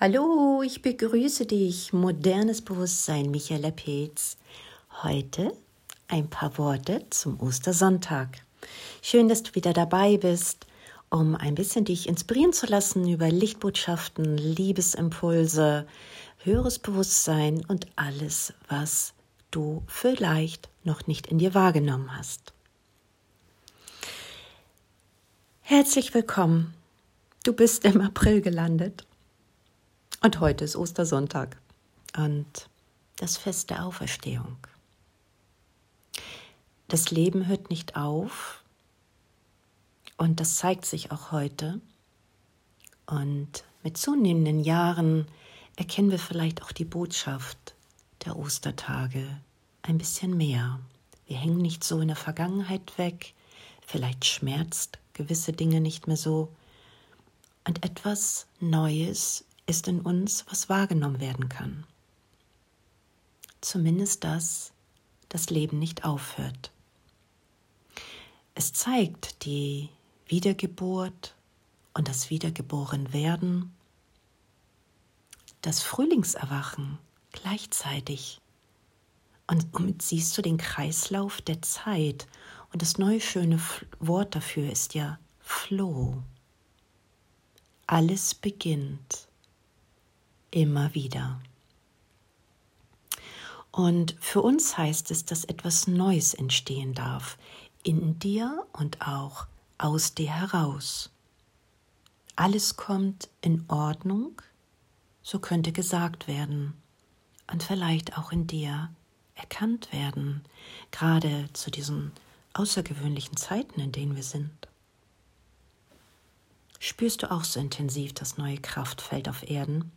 Hallo, ich begrüße dich, modernes Bewusstsein, Michaela Petz. Heute ein paar Worte zum Ostersonntag. Schön, dass du wieder dabei bist, um ein bisschen dich inspirieren zu lassen über Lichtbotschaften, Liebesimpulse, höheres Bewusstsein und alles, was du vielleicht noch nicht in dir wahrgenommen hast. Herzlich willkommen. Du bist im April gelandet und heute ist Ostersonntag und das Fest der Auferstehung. Das Leben hört nicht auf und das zeigt sich auch heute. Und mit zunehmenden Jahren erkennen wir vielleicht auch die Botschaft der Ostertage ein bisschen mehr. Wir hängen nicht so in der Vergangenheit weg, vielleicht schmerzt gewisse Dinge nicht mehr so. Und etwas Neues ist in uns, was wahrgenommen werden kann. Zumindest dass das Leben nicht aufhört. Es zeigt die Wiedergeburt und das Wiedergeborenwerden, das Frühlingserwachen gleichzeitig. Und somit siehst du den Kreislauf der Zeit. Und das neue schöne Wort dafür ist ja Floh. Alles beginnt immer wieder. Und für uns heißt es, dass etwas Neues entstehen darf, in dir und auch aus dir heraus. Alles kommt in Ordnung, so könnte gesagt werden, und vielleicht auch in dir erkannt werden, gerade zu diesen außergewöhnlichen Zeiten, in denen wir sind. Spürst du auch so intensiv das neue Kraftfeld auf Erden?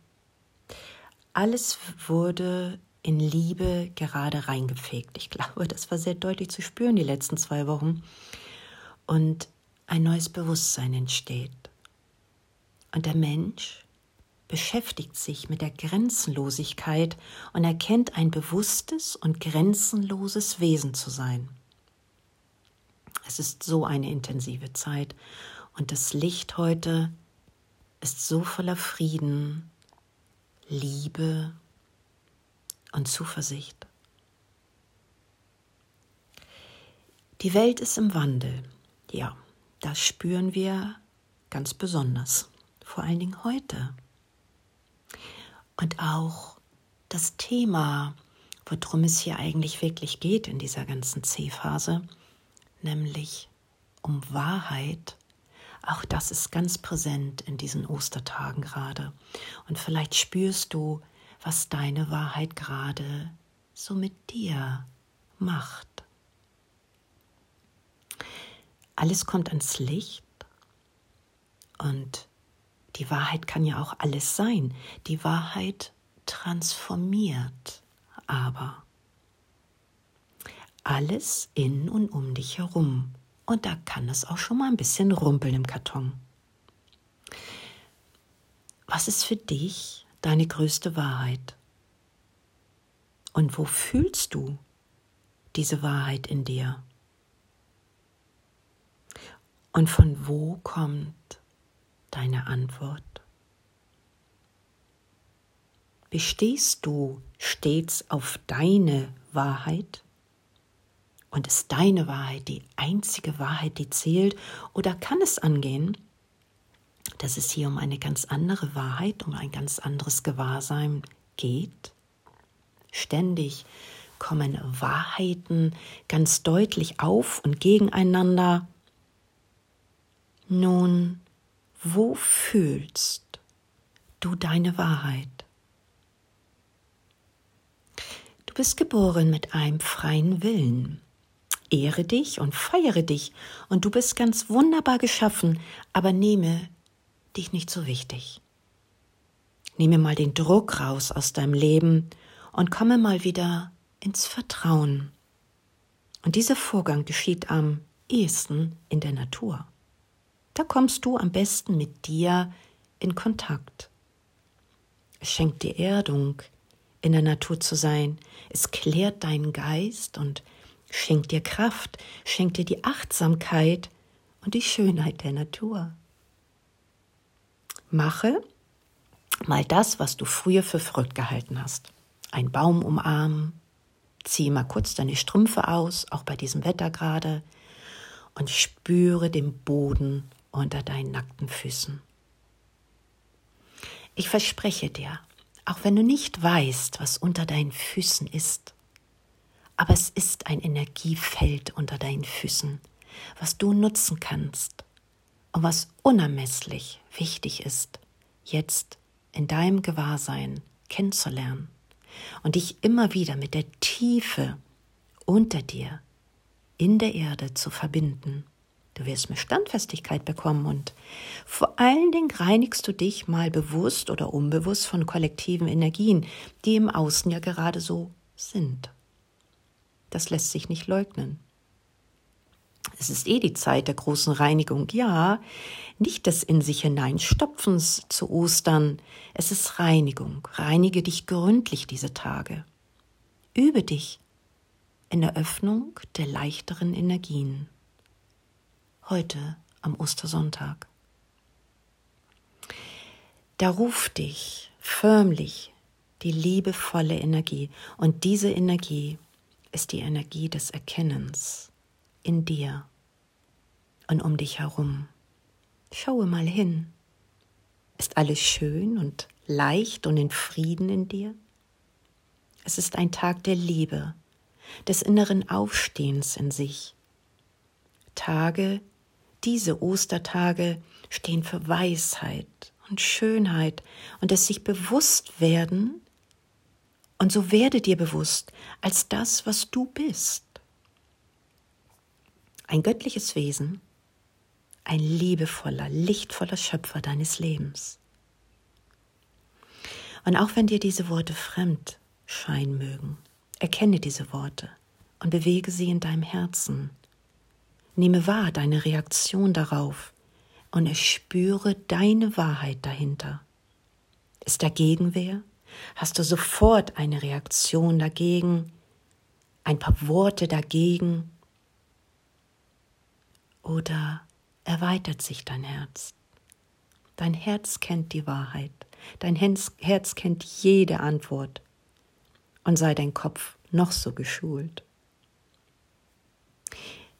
Alles wurde in Liebe gerade reingefegt. Ich glaube, das war sehr deutlich zu spüren die letzten zwei Wochen. Und ein neues Bewusstsein entsteht. Und der Mensch beschäftigt sich mit der Grenzenlosigkeit und erkennt ein bewusstes und grenzenloses Wesen zu sein. Es ist so eine intensive Zeit und das Licht heute ist so voller Frieden, Liebe und Zuversicht. Die Welt ist im Wandel. Ja, das spüren wir ganz besonders, vor allen Dingen heute. Und auch das Thema, worum es hier eigentlich wirklich geht in dieser ganzen C-Phase, nämlich um Wahrheit auch das ist ganz präsent in diesen Ostertagen gerade. Und vielleicht spürst du, was deine Wahrheit gerade so mit dir macht. Alles kommt ans Licht und die Wahrheit kann ja auch alles sein. Die Wahrheit transformiert aber alles in und um dich herum und da kann es auch schon mal ein bisschen rumpeln im Karton. Was ist für dich deine größte Wahrheit? Und wo fühlst du diese Wahrheit in dir? Und von wo kommt deine Antwort? Bestehst du stets auf deine Wahrheit? Und ist deine Wahrheit die einzige Wahrheit, die zählt? Oder kann es angehen, dass es hier um eine ganz andere Wahrheit, um ein ganz anderes Gewahrsein geht? Ständig kommen Wahrheiten ganz deutlich auf und gegeneinander. Nun, wo fühlst du deine Wahrheit? Du bist geboren mit einem freien Willen ehre dich und feiere dich, und du bist ganz wunderbar geschaffen, aber nehme dich nicht so wichtig. Nehme mal den Druck raus aus deinem Leben und komme mal wieder ins Vertrauen. Und dieser Vorgang geschieht am ehesten in der Natur. Da kommst du am besten mit dir in Kontakt. Es schenkt dir Erdung, in der Natur zu sein. Es klärt deinen Geist und schenkt dir Kraft, schenkt dir die Achtsamkeit und die Schönheit der Natur. Mache mal das, was du früher für verrückt gehalten hast. Ein Baum umarmen, zieh mal kurz deine Strümpfe aus, auch bei diesem Wetter gerade, und spüre den Boden unter deinen nackten Füßen. Ich verspreche dir, auch wenn du nicht weißt, was unter deinen Füßen ist, aber es ist ein Energiefeld unter deinen Füßen, was du nutzen kannst und was unermesslich wichtig ist, jetzt in deinem Gewahrsein kennenzulernen und dich immer wieder mit der Tiefe unter dir in der Erde zu verbinden. Du wirst mit Standfestigkeit bekommen und vor allen Dingen reinigst du dich mal bewusst oder unbewusst von kollektiven Energien, die im Außen ja gerade so sind. Das lässt sich nicht leugnen. Es ist eh die Zeit der großen Reinigung, ja, nicht des in sich hineinstopfens zu Ostern, es ist Reinigung. Reinige dich gründlich diese Tage. Übe dich in der Öffnung der leichteren Energien. Heute am Ostersonntag. Da ruft dich förmlich die liebevolle Energie und diese Energie ist die Energie des Erkennens in dir und um dich herum. Schaue mal hin. Ist alles schön und leicht und in Frieden in dir? Es ist ein Tag der Liebe, des inneren Aufstehens in sich. Tage, diese Ostertage stehen für Weisheit und Schönheit und es sich bewusst werden, und so werde dir bewusst als das, was du bist. Ein göttliches Wesen, ein liebevoller, lichtvoller Schöpfer deines Lebens. Und auch wenn dir diese Worte fremd scheinen mögen, erkenne diese Worte und bewege sie in deinem Herzen. Nehme wahr deine Reaktion darauf und erspüre deine Wahrheit dahinter. Ist da Gegenwehr? Hast du sofort eine Reaktion dagegen? Ein paar Worte dagegen? Oder erweitert sich dein Herz? Dein Herz kennt die Wahrheit. Dein Herz kennt jede Antwort. Und sei dein Kopf noch so geschult.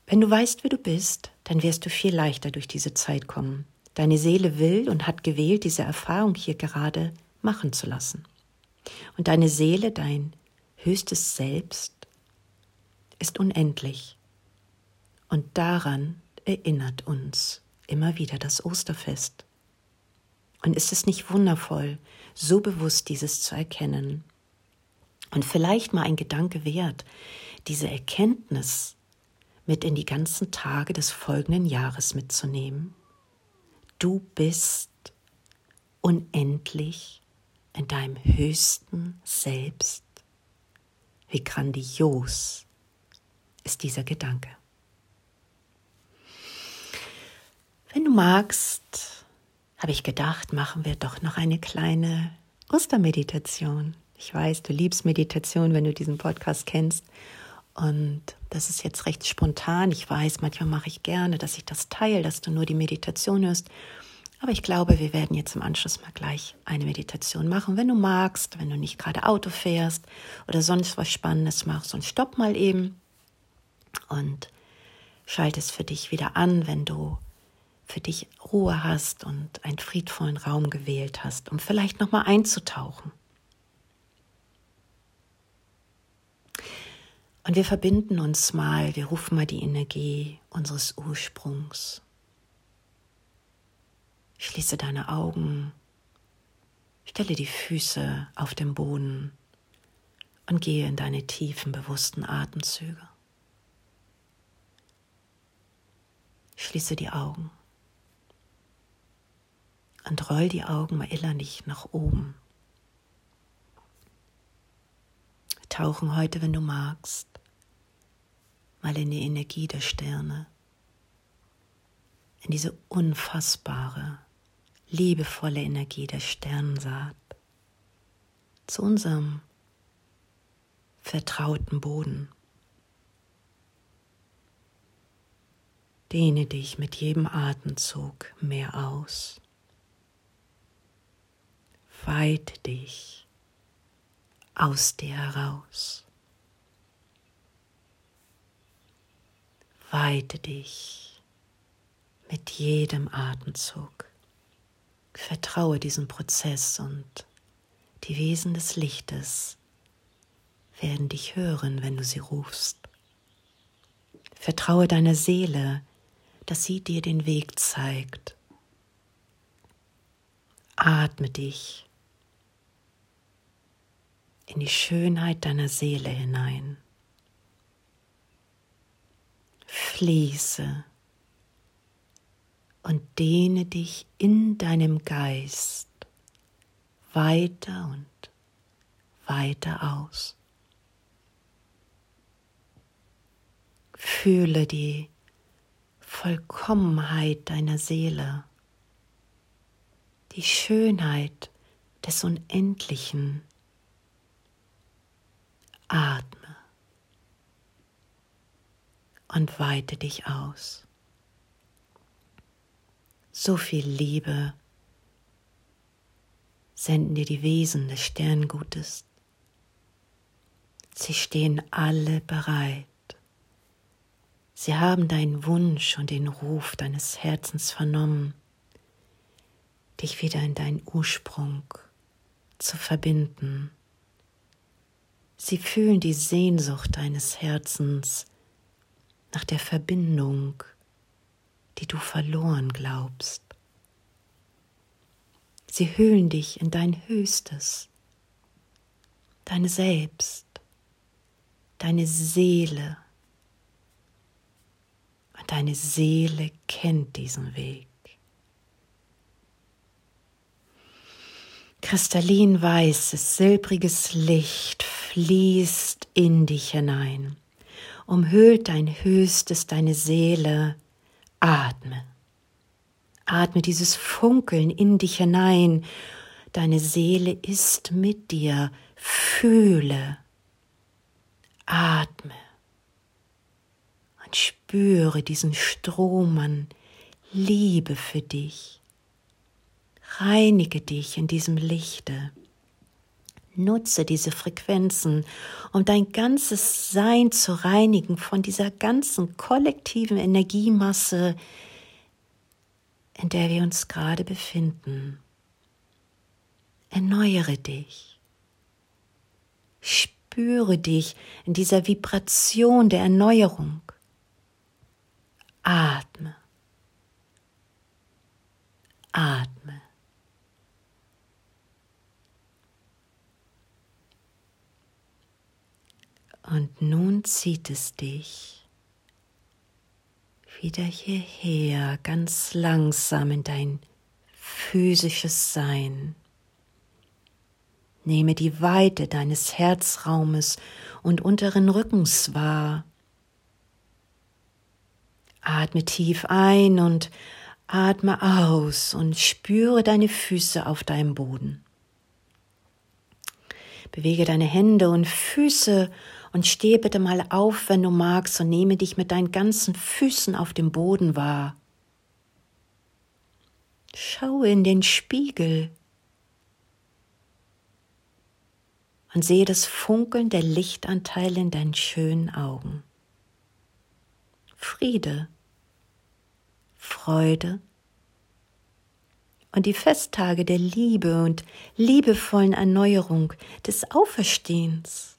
Wenn du weißt, wer du bist, dann wirst du viel leichter durch diese Zeit kommen. Deine Seele will und hat gewählt, diese Erfahrung hier gerade machen zu lassen. Und deine Seele, dein höchstes Selbst, ist unendlich. Und daran erinnert uns immer wieder das Osterfest. Und ist es nicht wundervoll, so bewusst dieses zu erkennen? Und vielleicht mal ein Gedanke wert, diese Erkenntnis mit in die ganzen Tage des folgenden Jahres mitzunehmen. Du bist unendlich in deinem höchsten Selbst. Wie grandios ist dieser Gedanke. Wenn du magst, habe ich gedacht, machen wir doch noch eine kleine Ostermeditation. Ich weiß, du liebst Meditation, wenn du diesen Podcast kennst. Und das ist jetzt recht spontan. Ich weiß, manchmal mache ich gerne, dass ich das teile, dass du nur die Meditation hörst. Aber ich glaube, wir werden jetzt im Anschluss mal gleich eine Meditation machen. Wenn du magst, wenn du nicht gerade Auto fährst oder sonst was Spannendes machst, und stopp mal eben und schalte es für dich wieder an, wenn du für dich Ruhe hast und einen friedvollen Raum gewählt hast, um vielleicht nochmal einzutauchen. Und wir verbinden uns mal, wir rufen mal die Energie unseres Ursprungs Schließe deine Augen, stelle die Füße auf den Boden und gehe in deine tiefen, bewussten Atemzüge. Schließe die Augen und roll die Augen mal innerlich nach oben. Tauchen heute, wenn du magst, mal in die Energie der Sterne, in diese unfassbare, liebevolle Energie der Sternensaat zu unserem vertrauten Boden. Dehne dich mit jedem Atemzug mehr aus. weite dich aus dir heraus. Weite dich mit jedem Atemzug. Vertraue diesem Prozess und die Wesen des Lichtes werden dich hören, wenn du sie rufst. Vertraue deiner Seele, dass sie dir den Weg zeigt. Atme dich in die Schönheit deiner Seele hinein. Fließe und dehne dich in deinem Geist weiter und weiter aus. Fühle die Vollkommenheit deiner Seele, die Schönheit des Unendlichen. Atme und weite dich aus. So viel Liebe senden dir die Wesen des Sterngutes. Sie stehen alle bereit. Sie haben deinen Wunsch und den Ruf deines Herzens vernommen, dich wieder in deinen Ursprung zu verbinden. Sie fühlen die Sehnsucht deines Herzens nach der Verbindung, die du verloren glaubst. Sie hüllen dich in dein Höchstes, deine Selbst, deine Seele. Und deine Seele kennt diesen Weg. Kristallin weißes, silbriges Licht fließt in dich hinein, umhüllt dein Höchstes, deine Seele. Atme. Atme dieses Funkeln in dich hinein. Deine Seele ist mit dir. Fühle. Atme. Und spüre diesen Strom an Liebe für dich. Reinige dich in diesem Lichte. Nutze diese Frequenzen, um dein ganzes Sein zu reinigen von dieser ganzen kollektiven Energiemasse, in der wir uns gerade befinden. Erneuere dich. Spüre dich in dieser Vibration der Erneuerung. Atme. Atme. Und nun zieht es dich wieder hierher, ganz langsam in dein physisches Sein. Nehme die Weite deines Herzraumes und unteren Rückens wahr. Atme tief ein und atme aus und spüre deine Füße auf deinem Boden. Bewege deine Hände und Füße und stehe bitte mal auf, wenn du magst, und nehme dich mit deinen ganzen Füßen auf dem Boden wahr. Schaue in den Spiegel und sehe das Funkeln der Lichtanteile in deinen schönen Augen. Friede, Freude und die Festtage der Liebe und liebevollen Erneuerung des Auferstehens.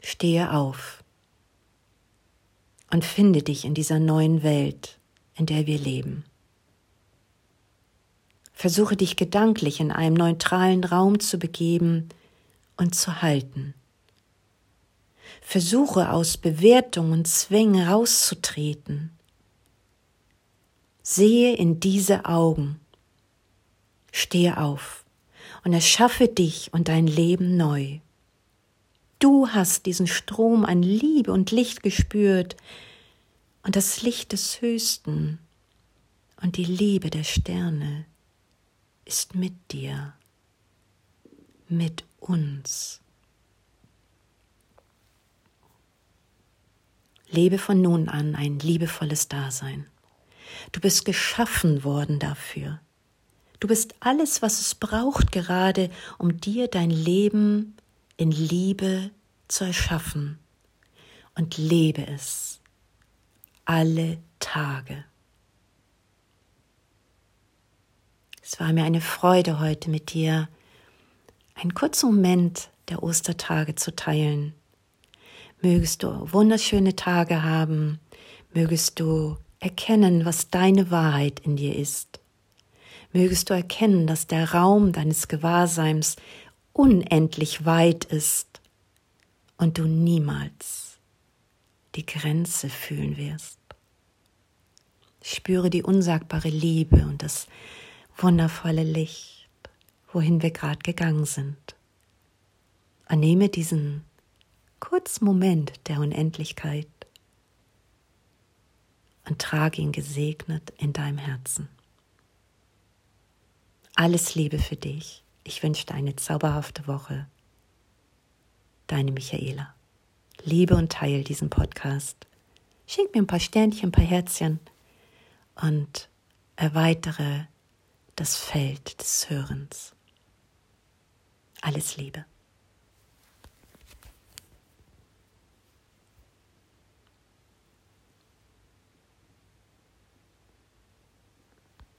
Stehe auf und finde dich in dieser neuen Welt, in der wir leben. Versuche dich gedanklich in einem neutralen Raum zu begeben und zu halten. Versuche aus Bewertung und Zwängen rauszutreten. Sehe in diese Augen. Stehe auf und erschaffe dich und dein Leben neu. Du hast diesen Strom an Liebe und Licht gespürt und das Licht des Höchsten und die Liebe der Sterne ist mit dir, mit uns. Lebe von nun an ein liebevolles Dasein. Du bist geschaffen worden dafür. Du bist alles, was es braucht gerade, um dir dein Leben in Liebe zu erschaffen. Und lebe es alle Tage. Es war mir eine Freude heute mit dir, einen kurzen Moment der Ostertage zu teilen. Mögest du wunderschöne Tage haben, mögest du erkennen, was deine Wahrheit in dir ist. Mögest du erkennen, dass der Raum deines Gewahrseins unendlich weit ist und du niemals die Grenze fühlen wirst. Spüre die unsagbare Liebe und das wundervolle Licht, wohin wir gerade gegangen sind. Und nehme diesen kurzen Moment der Unendlichkeit und trage ihn gesegnet in deinem Herzen. Alles Liebe für dich. Ich wünsche dir eine zauberhafte Woche. Deine Michaela. Liebe und teile diesen Podcast. Schenk mir ein paar Sternchen, ein paar Herzchen und erweitere das Feld des Hörens. Alles Liebe.